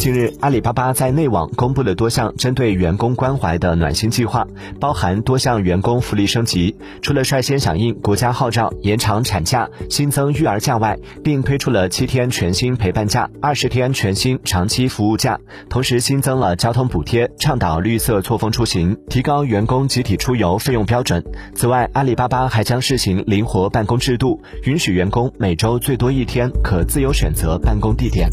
近日阿里巴巴在内网公布了多项针对员工关怀的暖心计划包含多项员工福利升级。除了率先响应国家号召延长产假新增育儿假外并推出了七天全薪陪伴假二十天全薪长期服务假同时新增了交通补贴倡导绿色错峰出行提高员工集体出游费用标准。此外阿里巴巴还将试行灵活办公制度允许员工每周最多一天可自由选择办公地点。